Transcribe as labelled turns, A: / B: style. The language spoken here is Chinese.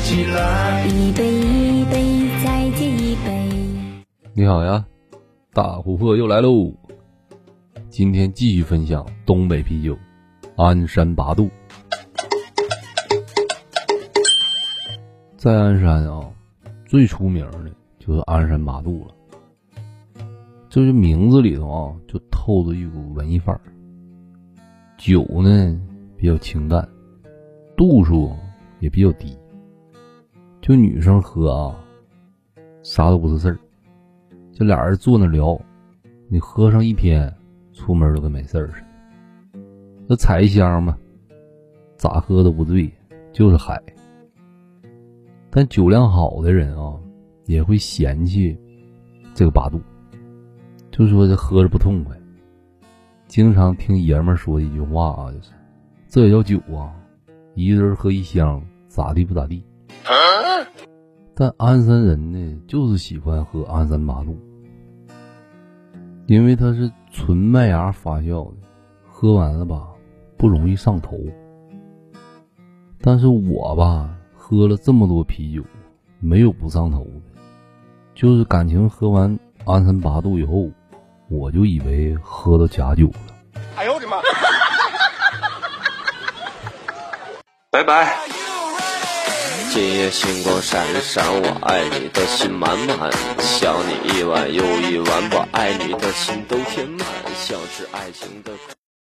A: 起
B: 来，
A: 一杯一杯，再敬一杯。
C: 你好呀，大琥珀又来喽！今天继续分享东北啤酒，鞍山八度。在鞍山啊，最出名的就是鞍山八度了，就是名字里头啊，就透着一股文艺范儿。酒呢比较清淡，度数也比较低。就女生喝啊，啥都不是事儿。这俩人坐那聊，你喝上一天，出门都跟没事儿似的。那采一箱嘛，咋喝都不醉，就是嗨。但酒量好的人啊，也会嫌弃这个八度，就说这喝着不痛快。经常听爷们说一句话啊，就是这也叫酒啊，一个人喝一箱，咋地不咋地。但鞍山人呢，就是喜欢喝鞍山八度，因为它是纯麦芽发酵的，喝完了吧不容易上头。但是我吧，喝了这么多啤酒，没有不上头的，就是感情喝完鞍山八度以后，我就以为喝到假酒了。哎呦我的妈！
D: 拜拜。今夜星光闪闪，我爱你的心满满，想你一晚又一晚，把爱你的心都填满，像是爱情的。